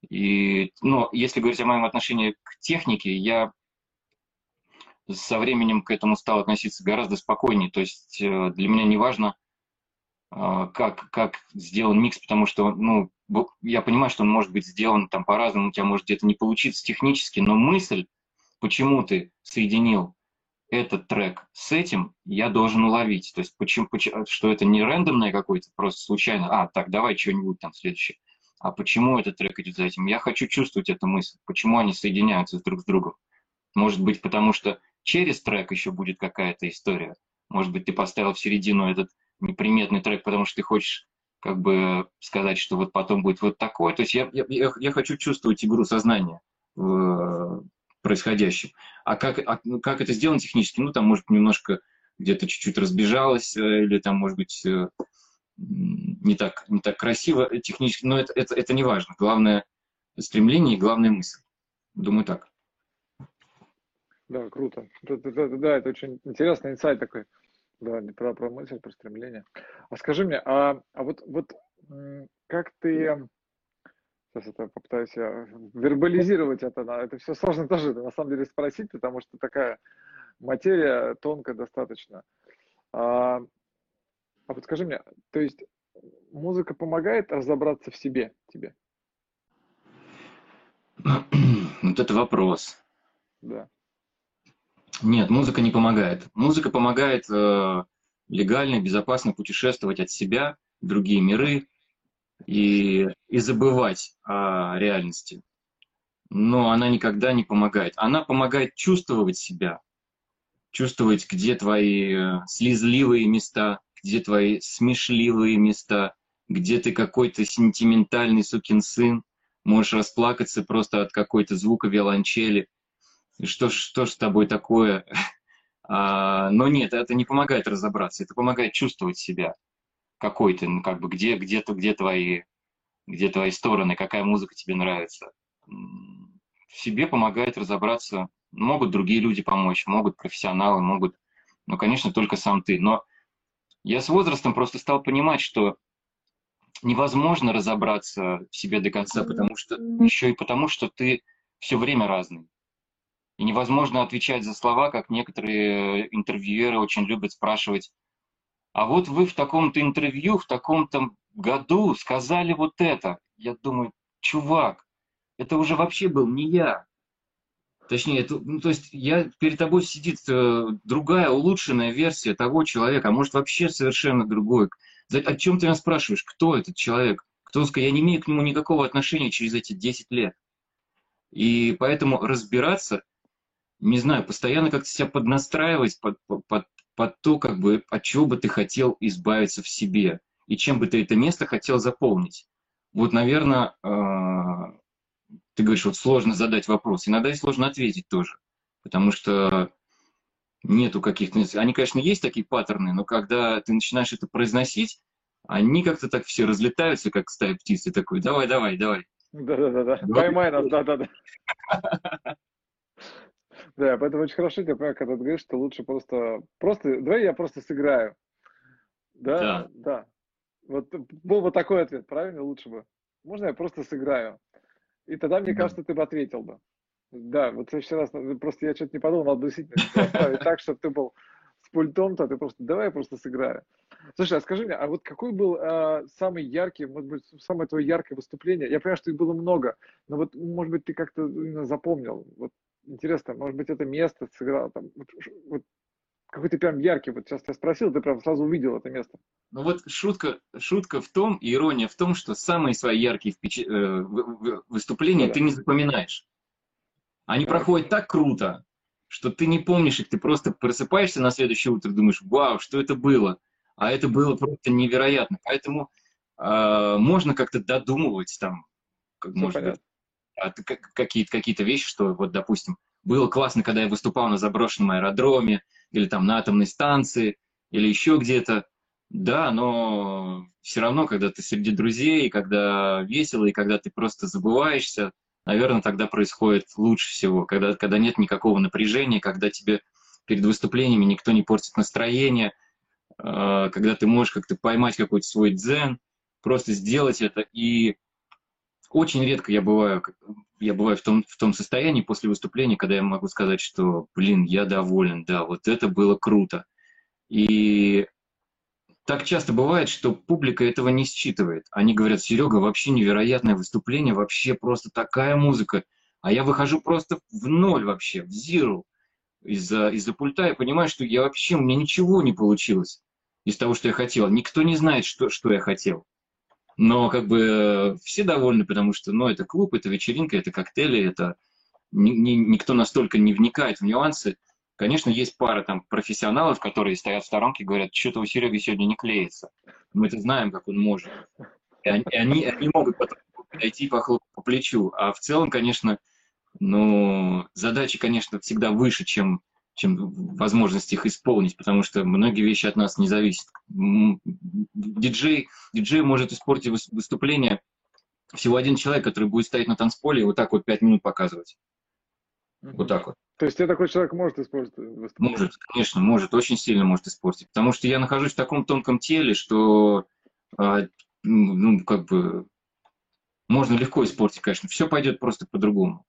И, но если говорить о моем отношении к технике, я со временем к этому стал относиться гораздо спокойнее. То есть э, для меня не важно, э, как, как сделан микс, потому что, ну, я понимаю, что он может быть сделан там по-разному, у тебя может где-то не получиться технически, но мысль, почему ты соединил этот трек с этим я должен уловить. То есть, почему, почему, что это не рандомное какое-то, просто случайно, а, так, давай что-нибудь там следующее. А почему этот трек идет за этим? Я хочу чувствовать эту мысль, почему они соединяются друг с другом. Может быть, потому что через трек еще будет какая-то история. Может быть, ты поставил в середину этот неприметный трек, потому что ты хочешь как бы сказать, что вот потом будет вот такой. То есть я, я, я хочу чувствовать игру сознания в, происходящим. А как, а, ну, как это сделано технически? Ну, там, может, немножко где-то чуть-чуть разбежалось, э, или там, может быть, э, не так, не так красиво технически, но это, это, это не важно. Главное стремление и главная мысль. Думаю, так. Да, круто. Это, это, да, это очень интересный инсайт такой. Да, не про, про мысль, про стремление. А скажи мне, а, а вот, вот как ты сейчас это попытаюсь я вербализировать это, это все сложно тоже на самом деле спросить, потому что такая материя тонкая достаточно. А, а вот скажи мне, то есть музыка помогает разобраться в себе тебе? Вот это вопрос. Да. Нет, музыка не помогает. Музыка помогает э, легально, безопасно путешествовать от себя в другие миры, и, и забывать о реальности. Но она никогда не помогает. Она помогает чувствовать себя, чувствовать, где твои э, слезливые места, где твои смешливые места, где ты какой-то сентиментальный сукин сын, можешь расплакаться просто от какой-то звука виолончели. Что, что ж с тобой такое? А, но нет, это не помогает разобраться, это помогает чувствовать себя какой ты, ну, как бы, где, где, где, твои, где твои стороны, какая музыка тебе нравится. Себе помогает разобраться. Могут другие люди помочь, могут профессионалы, могут, ну, конечно, только сам ты. Но я с возрастом просто стал понимать, что невозможно разобраться в себе до конца, потому что еще и потому, что ты все время разный. И невозможно отвечать за слова, как некоторые интервьюеры очень любят спрашивать, а вот вы в таком-то интервью, в таком-то году сказали вот это. Я думаю, чувак, это уже вообще был не я. Точнее, это, ну, то есть я, перед тобой сидит э, другая, улучшенная версия того человека, а может вообще совершенно другой. О чем ты меня спрашиваешь? Кто этот человек? Кто сказал? Я не имею к нему никакого отношения через эти 10 лет. И поэтому разбираться, не знаю, постоянно как-то себя поднастраивать под, под, под то, как бы, от чего бы ты хотел избавиться в себе, и чем бы ты это место хотел заполнить. Вот, наверное, э, ты говоришь, вот сложно задать вопрос. Иногда и сложно ответить тоже. Потому что нету каких-то... Они, конечно, есть такие паттерны, но когда ты начинаешь это произносить, они как-то так все разлетаются, как стая птиц, и такой, давай, давай, давай. Да-да-да, поймай нас, да-да-да. Да, поэтому очень хорошо тебя понимаю, когда ты говоришь, что лучше просто, просто, давай я просто сыграю. Да, да. да. Вот был бы такой ответ, правильно? Лучше бы. Можно я просто сыграю? И тогда, мне да. кажется, ты бы ответил бы. Да, вот в следующий раз, просто я что-то не подумал, надо действительно оставить так, чтобы ты был с пультом-то, ты просто, давай я просто сыграю. Слушай, а скажи мне, а вот какой был а, самый яркий, может быть, самое твое яркое выступление? Я понимаю, что их было много, но вот, может быть, ты как-то запомнил. Вот интересно, может быть, это место сыграло там, вот, вот какой-то прям яркий, вот сейчас я спросил, ты прям сразу увидел это место. Ну вот шутка, шутка в том, и ирония в том, что самые свои яркие впеч... э, выступления да. ты не запоминаешь. Они да. проходят так круто, что ты не помнишь их, ты просто просыпаешься на следующее утро, думаешь, вау, что это было? А это было просто невероятно. Поэтому э, можно как-то додумывать там, как, может понятно. быть, какие-то какие вещи, что вот, допустим, было классно, когда я выступал на заброшенном аэродроме, или там на атомной станции, или еще где-то. Да, но все равно, когда ты среди друзей, когда весело, и когда ты просто забываешься, наверное, тогда происходит лучше всего, когда, когда нет никакого напряжения, когда тебе перед выступлениями никто не портит настроение, э, когда ты можешь как-то поймать какой-то свой дзен, просто сделать это. И очень редко я бываю, я бываю в том, в том состоянии после выступления, когда я могу сказать, что, блин, я доволен, да, вот это было круто. И так часто бывает, что публика этого не считывает. Они говорят, Серега, вообще невероятное выступление, вообще просто такая музыка. А я выхожу просто в ноль вообще, в зиру из-за из пульта и понимаю, что я вообще, у меня ничего не получилось из того, что я хотел. Никто не знает, что, что я хотел. Но как бы все довольны, потому что, ну, это клуб, это вечеринка, это коктейли, это ни, ни, никто настолько не вникает в нюансы, Конечно, есть пара там профессионалов, которые стоят в сторонке и говорят, что-то у Сереги сегодня не клеится. Мы это знаем, как он может. И они, и они, они могут потом подойти похлопать по плечу. А в целом, конечно, ну, задачи, конечно, всегда выше, чем, чем возможность их исполнить, потому что многие вещи от нас не зависят. Диджей, диджей может испортить выступление всего один человек, который будет стоять на танцполе и вот так вот пять минут показывать. Вот так вот. То есть тебе такой человек может испортить Может, конечно, может, очень сильно может испортить. Потому что я нахожусь в таком тонком теле, что, а, ну, как бы, можно легко испортить, конечно. Все пойдет просто по-другому.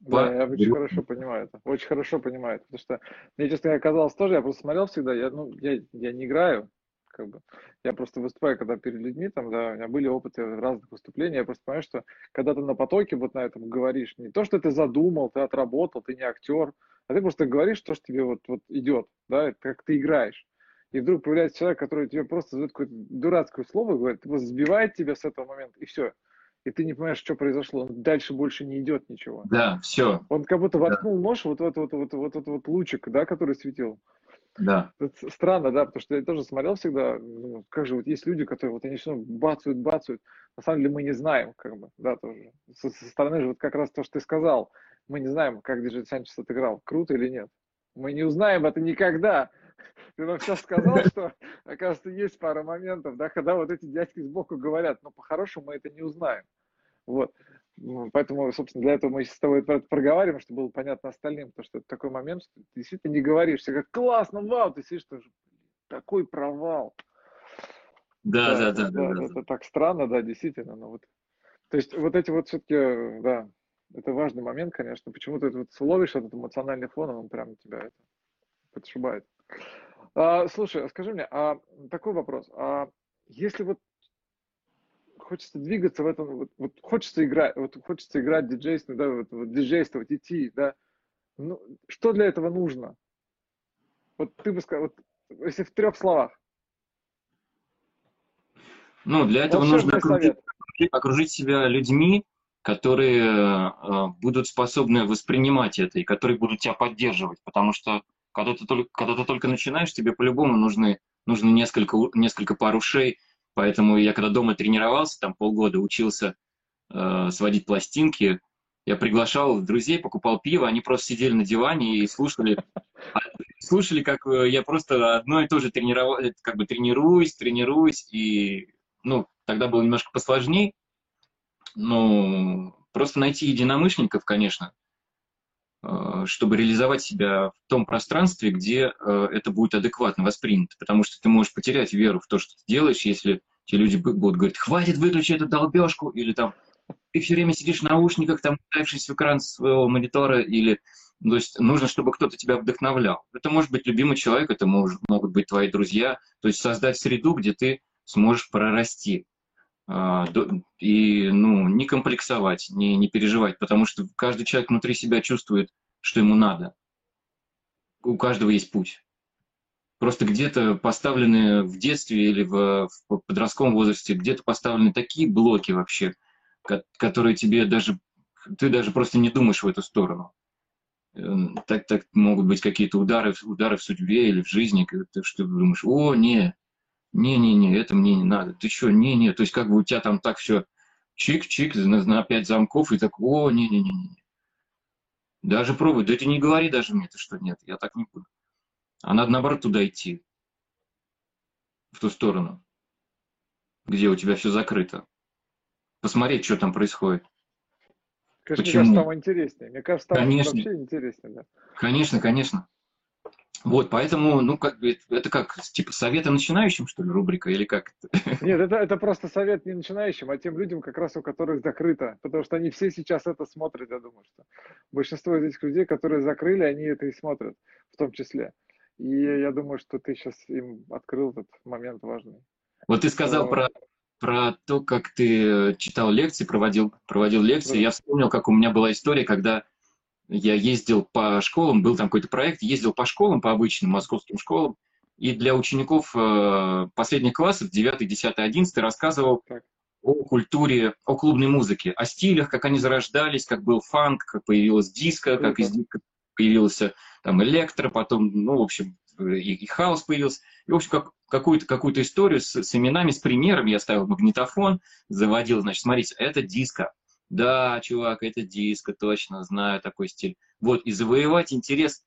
Да, я очень хорошо понимаю это. Очень хорошо понимаю это. Потому что мне, честно говоря, казалось тоже, я просто смотрел всегда, я, ну, я, я не играю, как бы. Я просто выступаю, когда перед людьми, там, да, у меня были опыты разных выступлений, я просто понимаю, что когда ты на потоке вот на этом говоришь, не то, что ты задумал, ты отработал, ты не актер, а ты просто говоришь то, что тебе вот, вот идет, да, как ты играешь. И вдруг появляется человек, который тебе просто задает какое-то дурацкое слово, говорит, просто сбивает тебя с этого момента, и все. И ты не понимаешь, что произошло. Дальше больше не идет ничего. Да, все. Он как будто воткнул да. нож вот в этот вот, вот, вот, вот, вот лучик, да, который светил. Да. Это странно, да, потому что я тоже смотрел всегда, ну, как же вот есть люди, которые вот они все бацают, бацают. На самом деле мы не знаем, как бы, да, тоже. Со, со стороны же вот как раз то, что ты сказал, мы не знаем, как Диджей Санчес отыграл, круто или нет. Мы не узнаем это никогда. Ты нам сейчас сказал, что, оказывается, есть пара моментов, да, когда вот эти дядьки сбоку говорят, но по-хорошему мы это не узнаем. Вот. Ну, поэтому, собственно, для этого мы с тобой это проговариваем, чтобы было понятно остальным, потому что это такой момент, что ты действительно не говоришь, все как классно, вау, ты сидишь, тоже такой провал. Да, да, да, да, да, да. Это так странно, да, действительно. Но вот, то есть вот эти вот все-таки, да, Это важный момент, конечно. Почему ты вот ловишь этот эмоциональный фон, он прям тебя это подшибает. А, слушай, а скажи мне, а такой вопрос. А если вот хочется двигаться в этом, вот, вот хочется играть, вот хочется играть диджейство, да, вот, вот диджействовать, идти, да, ну, что для этого нужно? Вот ты бы сказал, вот, если в трех словах. Ну, для этого нужно окружить, окружить себя людьми, которые э, будут способны воспринимать это и которые будут тебя поддерживать, потому что когда ты только, когда ты только начинаешь, тебе по-любому нужны, нужно несколько, несколько пар ушей, поэтому я когда дома тренировался, там полгода учился э, сводить пластинки, я приглашал друзей, покупал пиво, они просто сидели на диване и слушали, слушали, как э, я просто одно и то же тренировал, э, как бы тренируюсь, тренируюсь, и, ну, тогда было немножко посложнее, ну, просто найти единомышленников, конечно, чтобы реализовать себя в том пространстве, где это будет адекватно воспринято, потому что ты можешь потерять веру в то, что ты делаешь, если те люди будут говорить, хватит, выключи эту долбежку, или там, ты все время сидишь в наушниках, там, уставившись в экран своего монитора, или то есть нужно, чтобы кто-то тебя вдохновлял. Это может быть любимый человек, это может, могут быть твои друзья. То есть создать среду, где ты сможешь прорасти. А, и ну, не комплексовать, не, не переживать, потому что каждый человек внутри себя чувствует, что ему надо. У каждого есть путь. Просто где-то поставлены в детстве или в, в подростковом возрасте, где-то поставлены такие блоки вообще – которые тебе даже, ты даже просто не думаешь в эту сторону. Эм, так, так могут быть какие-то удары, удары в судьбе или в жизни, что ты думаешь, о, не, не-не-не, это мне не надо. Ты что, не-не, то есть как бы у тебя там так все чик-чик на, на пять замков, и так, о, не-не-не-не. Даже пробуй, да ты не говори даже мне, ты что, нет, я так не буду. А надо наоборот туда идти, в ту сторону, где у тебя все закрыто посмотреть, что там происходит. Конечно, Почему? мне кажется, там интереснее. Мне кажется, там конечно. вообще интереснее. Да. Конечно, конечно. Вот, поэтому, ну, как бы, это как, типа, советы начинающим, что ли, рубрика, или как? Нет, это, это просто совет не начинающим, а тем людям, как раз у которых закрыто, потому что они все сейчас это смотрят, я думаю, что большинство из этих людей, которые закрыли, они это и смотрят, в том числе. И я думаю, что ты сейчас им открыл этот момент важный. Вот ты сказал что... про про то, как ты читал лекции, проводил, проводил лекции. Я вспомнил, как у меня была история, когда я ездил по школам, был там какой-то проект, ездил по школам, по обычным московским школам, и для учеников э, последних классов, 9, 10, 11, рассказывал о культуре, о клубной музыке, о стилях, как они зарождались, как был фанк, как появилась диско, как из диска появился там электро, потом, ну, в общем, и, и хаос появился. И, в общем, как, какую-то какую историю с, с именами, с примерами. Я ставил магнитофон, заводил, значит, смотрите, это диско. Да, чувак, это диско, точно, знаю такой стиль. Вот, и завоевать интерес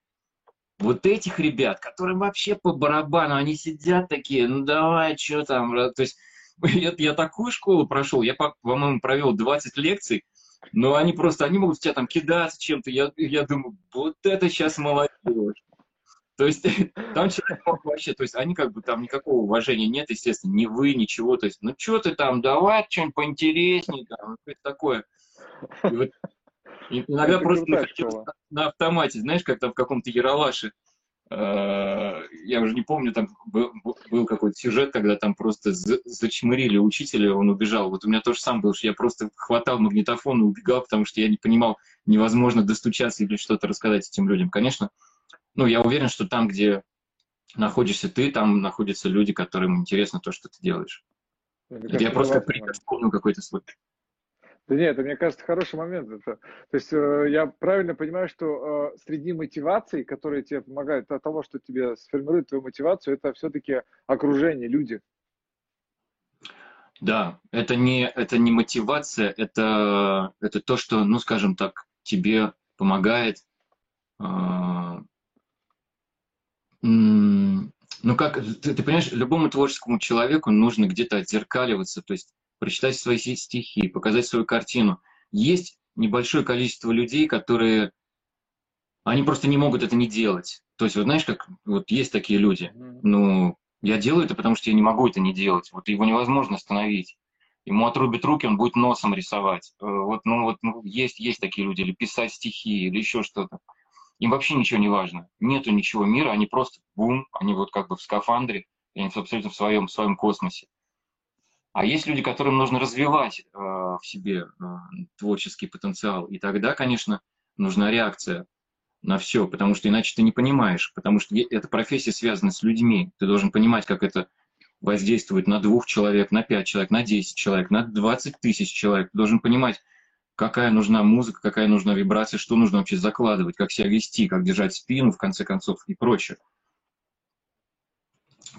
вот этих ребят, которым вообще по барабану, они сидят такие, ну давай, что там, то есть я, я такую школу прошел, я, по-моему, провел 20 лекций, но они просто, они могут в тебя там кидаться чем-то, я, я думаю, вот это сейчас молодежь. То есть там человек вообще, то есть они как бы там никакого уважения нет, естественно, ни вы, ничего. То есть, ну что ты там, давай что-нибудь поинтереснее, там, что такое. И вот, иногда Это просто на, на автомате, знаешь, как там в каком-то Яралаше, э, я уже не помню, там был, был какой-то сюжет, когда там просто зачмырили учителя, он убежал. Вот у меня тоже сам был, что я просто хватал магнитофон и убегал, потому что я не понимал, невозможно достучаться или что-то рассказать этим людям. Конечно, ну, я уверен, что там, где находишься ты, там находятся люди, которым интересно то, что ты делаешь. Это я просто пример вспомнил какой-то свой. Да нет, это, мне кажется, хороший момент. Это, то есть э, я правильно понимаю, что э, среди мотиваций, которые тебе помогают от того, что тебе сформирует твою мотивацию, это все-таки окружение, люди. Да, это не, это не мотивация, это, это то, что, ну, скажем так, тебе помогает э, ну как, ты, ты понимаешь, любому творческому человеку нужно где-то отзеркаливаться, то есть прочитать свои стихи, показать свою картину. Есть небольшое количество людей, которые, они просто не могут это не делать. То есть, вот знаешь, как вот есть такие люди, ну, я делаю это, потому что я не могу это не делать. Вот его невозможно остановить. ему отрубят руки, он будет носом рисовать. Э, вот, ну, вот ну, есть, есть такие люди, или писать стихи, или еще что-то. Им вообще ничего не важно. Нету ничего мира, они просто бум, они вот как бы в скафандре, и они абсолютно в своем, в своем космосе. А есть люди, которым нужно развивать э, в себе э, творческий потенциал. И тогда, конечно, нужна реакция на все, потому что иначе ты не понимаешь, потому что эта профессия связана с людьми. Ты должен понимать, как это воздействует на двух человек, на пять человек, на десять человек, на двадцать тысяч человек. Ты должен понимать, какая нужна музыка, какая нужна вибрация, что нужно вообще закладывать, как себя вести, как держать спину, в конце концов, и прочее.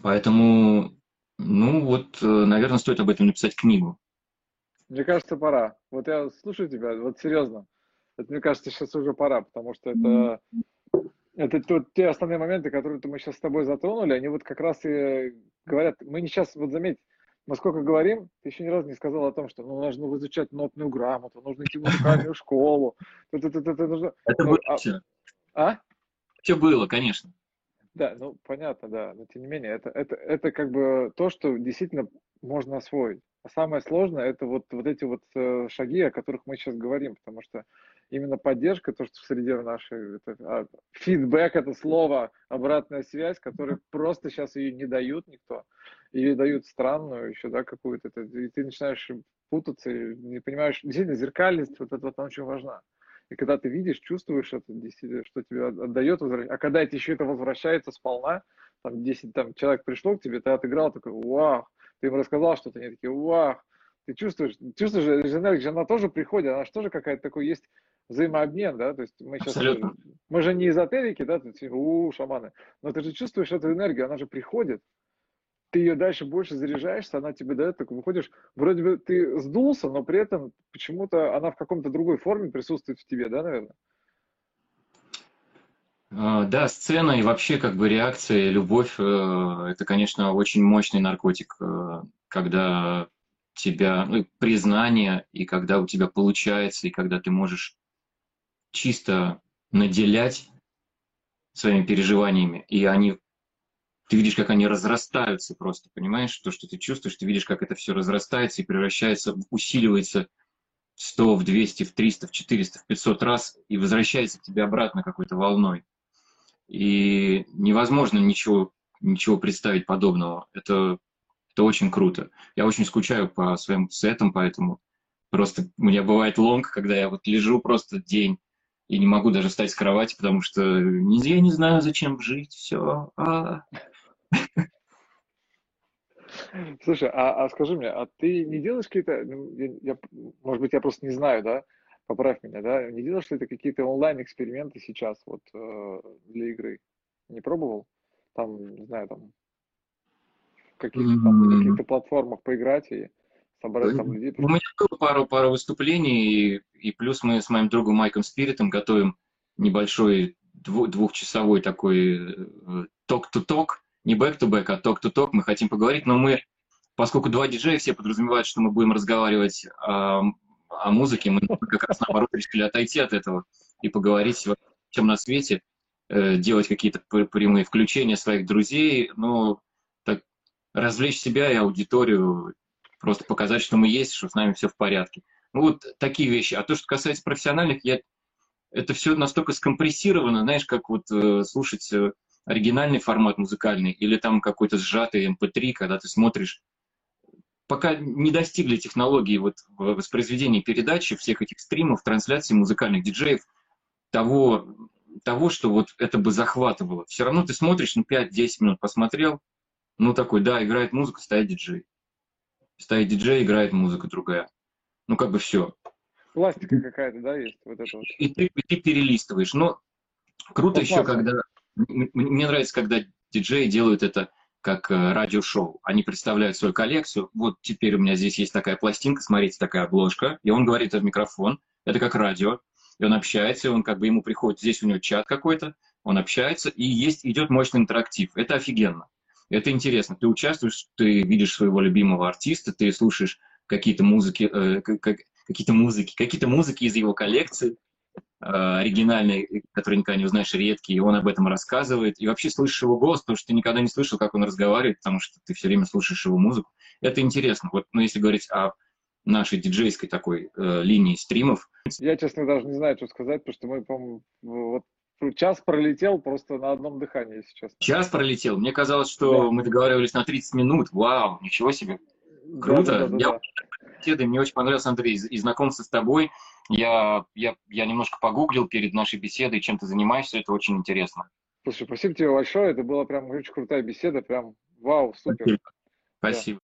Поэтому, ну вот, э, наверное, стоит об этом написать книгу. Мне кажется, пора. Вот я слушаю тебя, вот серьезно. Это, мне кажется, сейчас уже пора, потому что это, это тут те основные моменты, которые мы сейчас с тобой затронули, они вот как раз и говорят, мы не сейчас, вот заметь, мы сколько говорим, ты еще ни разу не сказал о том, что ну, нужно изучать нотную грамоту, нужно идти в музыкальную школу. Это ну, было а все. А? Все было, конечно. Да, ну понятно, да, но тем не менее, это, это, это как бы то, что действительно можно освоить. А самое сложное это вот, вот эти вот э, шаги, о которых мы сейчас говорим, потому что именно поддержка, то, что в среде нашей, это, а, фидбэк это слово, обратная связь, которой просто сейчас ее не дают никто, или дают странную еще, да, какую-то, и ты начинаешь путаться, и не понимаешь, действительно, зеркальность, вот это вот она очень важна. И когда ты видишь, чувствуешь это, действительно, что тебе отдает, а когда это еще это возвращается сполна, там 10 там, человек пришло к тебе, ты отыграл, такой, вау, ты им рассказал что-то, они такие, вау, ты чувствуешь, чувствуешь, энергия, она тоже приходит, она же тоже какая-то такой есть взаимообмен, да, то есть мы сейчас, Абсолютно. мы же не эзотерики, да, тут, у, шаманы, но ты же чувствуешь эту энергию, она же приходит, ты ее дальше больше заряжаешься, она тебе дает, так выходишь, вроде бы ты сдулся, но при этом почему-то она в каком-то другой форме присутствует в тебе, да, наверное? А, да, сцена и вообще как бы реакция, любовь, э, это, конечно, очень мощный наркотик, э, когда тебя, ну, признание, и когда у тебя получается, и когда ты можешь чисто наделять своими переживаниями, и они ты видишь, как они разрастаются просто, понимаешь? То, что ты чувствуешь, ты видишь, как это все разрастается и превращается, усиливается в 100, в 200, в 300, в 400, в 500 раз и возвращается к тебе обратно какой-то волной. И невозможно ничего, ничего представить подобного. Это, это очень круто. Я очень скучаю по своим сетам, поэтому просто у меня бывает лонг, когда я вот лежу просто день и не могу даже встать с кровати, потому что я не знаю, зачем жить, все. А, Слушай, а, а скажи мне, а ты не делаешь какие-то, ну, я, я, может быть, я просто не знаю, да, поправь меня, да, не делаешь ли ты какие-то онлайн-эксперименты сейчас вот э, для игры? Не пробовал? Там, не знаю, там, каких-то там, mm-hmm. каких-то платформах поиграть и собрать там людей? У меня было пару, пару выступлений, и, и плюс мы с моим другом Майком Спиритом готовим небольшой двухчасовой такой ток-то-ток, э, не back-to-back, а talk-to-talk, мы хотим поговорить, но мы, поскольку два диджея, все подразумевают, что мы будем разговаривать о, о музыке, мы как раз наоборот решили отойти от этого и поговорить о чем на свете, э, делать какие-то прямые включения своих друзей, ну, так, развлечь себя и аудиторию, просто показать, что мы есть, что с нами все в порядке. Ну, вот такие вещи. А то, что касается профессиональных, я это все настолько скомпрессировано, знаешь, как вот э, слушать э, оригинальный формат музыкальный или там какой-то сжатый MP3, эм когда ты смотришь. Пока не достигли технологии вот воспроизведения передачи, всех этих стримов, трансляций музыкальных диджеев, того, того, что вот это бы захватывало. Все равно ты смотришь, ну, 5-10 минут посмотрел, ну, такой, да, играет музыка, стоит диджей. Стоит диджей, играет музыка другая. Ну, как бы все. Пластика какая-то, да, есть? Вот это вот. И ты, и ты перелистываешь. Но круто ну, еще, когда мне нравится, когда диджеи делают это как э, радиошоу. Они представляют свою коллекцию. Вот теперь у меня здесь есть такая пластинка, смотрите, такая обложка. И он говорит в микрофон. Это как радио. И он общается, и он как бы ему приходит, здесь у него чат какой-то, он общается, и есть, идет мощный интерактив. Это офигенно. Это интересно. Ты участвуешь, ты видишь своего любимого артиста, ты слушаешь какие-то музыки, э, как, какие-то музыки, какие-то музыки из его коллекции, оригинальный, который никогда не узнаешь, редкий, и он об этом рассказывает. И вообще слышишь его голос, потому что ты никогда не слышал, как он разговаривает, потому что ты все время слушаешь его музыку. Это интересно. Вот, ну, если говорить о нашей диджейской такой э, линии стримов. Я, честно, даже не знаю, что сказать, потому что мы, по-моему, вот час пролетел просто на одном дыхании, если честно. Час пролетел? Мне казалось, что Да. мы договаривались на 30 минут. Вау, ничего себе. Круто. Да, да, да, я да. мне очень понравился, Андрей, и знакомство с тобой. Я, я, я немножко погуглил перед нашей беседой, чем ты занимаешься, это очень интересно. Слушай, спасибо тебе большое, это была прям очень крутая беседа, прям вау, супер. Спасибо. Спасибо.